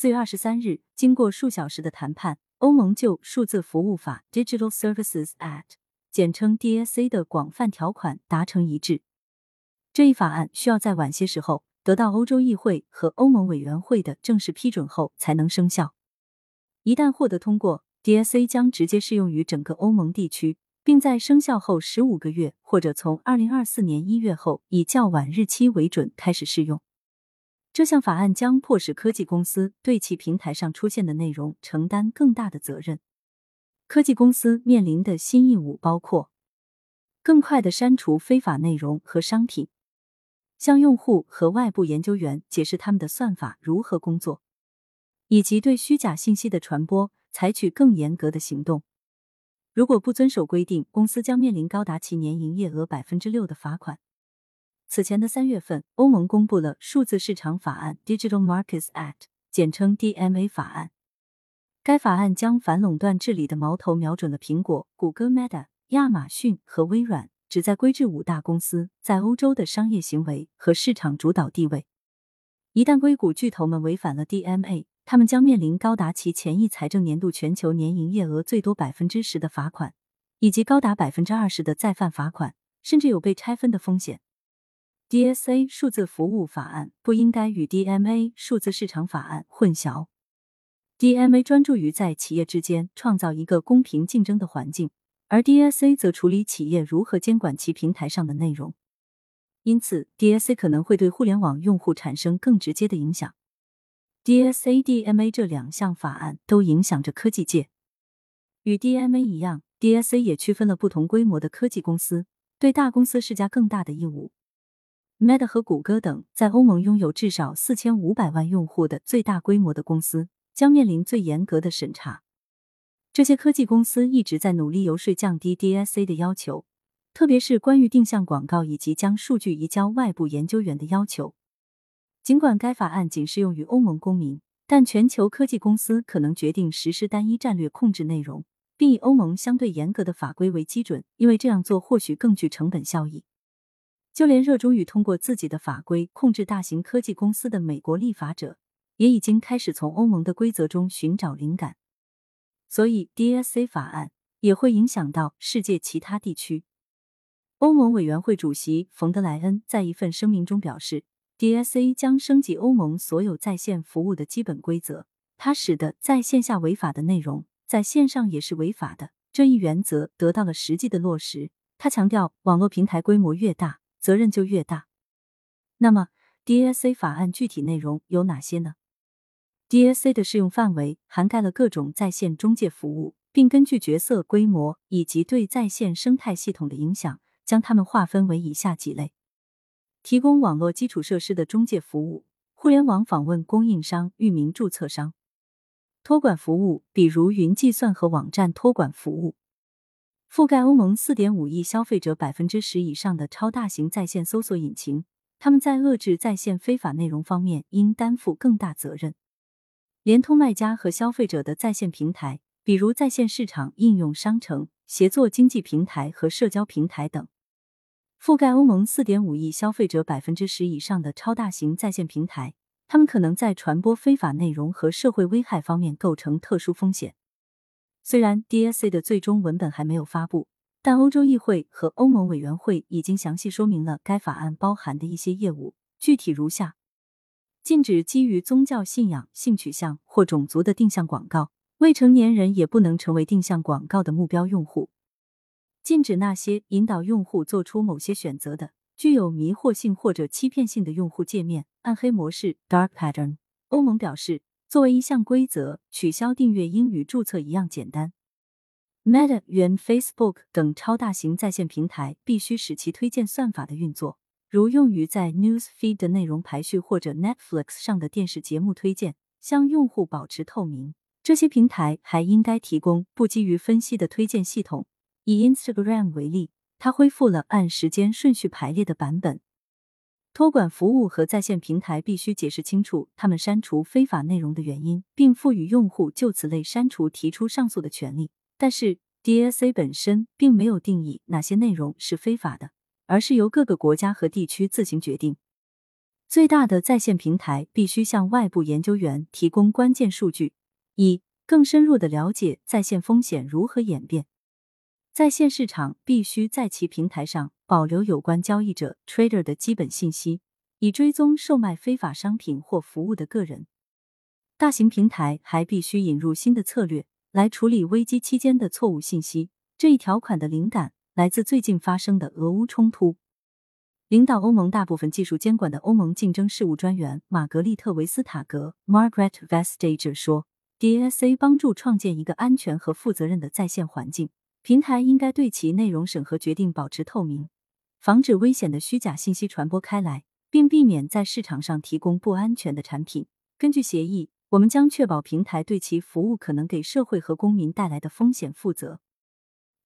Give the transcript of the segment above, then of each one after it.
四月二十三日，经过数小时的谈判，欧盟就数字服务法 （Digital Services Act） 简称 DSA 的广泛条款达成一致。这一法案需要在晚些时候得到欧洲议会和欧盟委员会的正式批准后才能生效。一旦获得通过，DSA 将直接适用于整个欧盟地区。并在生效后十五个月，或者从二零二四年一月后以较晚日期为准开始适用。这项法案将迫使科技公司对其平台上出现的内容承担更大的责任。科技公司面临的新义务包括：更快的删除非法内容和商品，向用户和外部研究员解释他们的算法如何工作，以及对虚假信息的传播采取更严格的行动。如果不遵守规定，公司将面临高达其年营业额百分之六的罚款。此前的三月份，欧盟公布了数字市场法案 （Digital Markets Act），简称 DMA 法案。该法案将反垄断治理的矛头瞄准了苹果、谷歌、Meta、亚马逊和微软，旨在规制五大公司在欧洲的商业行为和市场主导地位。一旦硅谷巨头们违反了 DMA，他们将面临高达其前一财政年度全球年营业额最多百分之十的罚款，以及高达百分之二十的再犯罚款，甚至有被拆分的风险。DSA 数字服务法案不应该与 DMA 数字市场法案混淆。DMA 专注于在企业之间创造一个公平竞争的环境，而 DSA 则处理企业如何监管其平台上的内容。因此，DSA 可能会对互联网用户产生更直接的影响。DSA、DMA 这两项法案都影响着科技界。与 DMA 一样，DSA 也区分了不同规模的科技公司，对大公司施加更大的义务。Meta 和谷歌等在欧盟拥有至少四千五百万用户的最大规模的公司，将面临最严格的审查。这些科技公司一直在努力游说降低 DSA 的要求，特别是关于定向广告以及将数据移交外部研究员的要求。尽管该法案仅适用于欧盟公民，但全球科技公司可能决定实施单一战略控制内容，并以欧盟相对严格的法规为基准，因为这样做或许更具成本效益。就连热衷于通过自己的法规控制大型科技公司的美国立法者，也已经开始从欧盟的规则中寻找灵感。所以，DSA 法案也会影响到世界其他地区。欧盟委员会主席冯德莱恩在一份声明中表示。DSA 将升级欧盟所有在线服务的基本规则，它使得在线下违法的内容在线上也是违法的这一原则得到了实际的落实。他强调，网络平台规模越大，责任就越大。那么，DSA 法案具体内容有哪些呢？DSA 的适用范围涵盖了各种在线中介服务，并根据角色规模以及对在线生态系统的影响，将它们划分为以下几类。提供网络基础设施的中介服务，互联网访问供应商、域名注册商；托管服务，比如云计算和网站托管服务；覆盖欧盟四点五亿消费者百分之十以上的超大型在线搜索引擎，他们在遏制在线非法内容方面应担负更大责任；联通卖家和消费者的在线平台，比如在线市场应用商城、协作经济平台和社交平台等。覆盖欧盟四点五亿消费者百分之十以上的超大型在线平台，他们可能在传播非法内容和社会危害方面构成特殊风险。虽然 DSA 的最终文本还没有发布，但欧洲议会和欧盟委员会已经详细说明了该法案包含的一些业务，具体如下：禁止基于宗教信仰、性取向或种族的定向广告，未成年人也不能成为定向广告的目标用户。禁止那些引导用户做出某些选择的、具有迷惑性或者欺骗性的用户界面（暗黑模式 （Dark Pattern））。欧盟表示，作为一项规则，取消订阅应与注册一样简单。Meta、原 Facebook 等超大型在线平台必须使其推荐算法的运作，如用于在 News Feed 的内容排序或者 Netflix 上的电视节目推荐，向用户保持透明。这些平台还应该提供不基于分析的推荐系统。以 Instagram 为例，它恢复了按时间顺序排列的版本。托管服务和在线平台必须解释清楚他们删除非法内容的原因，并赋予用户就此类删除提出上诉的权利。但是 DSA 本身并没有定义哪些内容是非法的，而是由各个国家和地区自行决定。最大的在线平台必须向外部研究员提供关键数据，以更深入的了解在线风险如何演变。在线市场必须在其平台上保留有关交易者 （trader） 的基本信息，以追踪售卖非法商品或服务的个人。大型平台还必须引入新的策略来处理危机期间的错误信息。这一条款的灵感来自最近发生的俄乌冲突。领导欧盟大部分技术监管的欧盟竞争事务专员玛格丽特·维斯塔格 （Margaret Vestager） 说：“DSA 帮助创建一个安全和负责任的在线环境，平台应该对其内容审核决定保持透明，防止危险的虚假信息传播开来，并避免在市场上提供不安全的产品。根据协议，我们将确保平台对其服务可能给社会和公民带来的风险负责。”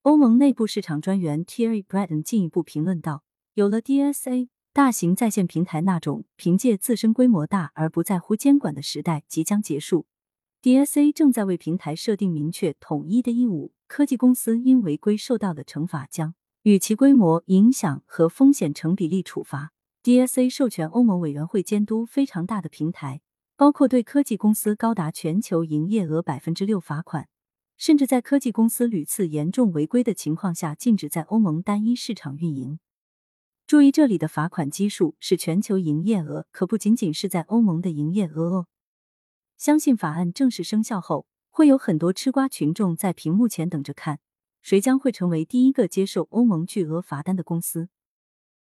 欧盟内部市场专员 Terry Breton 进一步评论道。有了 DSA，大型在线平台那种凭借自身规模大而不在乎监管的时代即将结束。DSA 正在为平台设定明确统一的义务，科技公司因违规受到的惩罚将与其规模、影响和风险成比例处罚。DSA 授权欧盟委员会监督非常大的平台，包括对科技公司高达全球营业额百分之六罚款，甚至在科技公司屡次严重违规的情况下，禁止在欧盟单一市场运营。注意，这里的罚款基数是全球营业额，可不仅仅是在欧盟的营业额哦。相信法案正式生效后，会有很多吃瓜群众在屏幕前等着看，谁将会成为第一个接受欧盟巨额罚单的公司。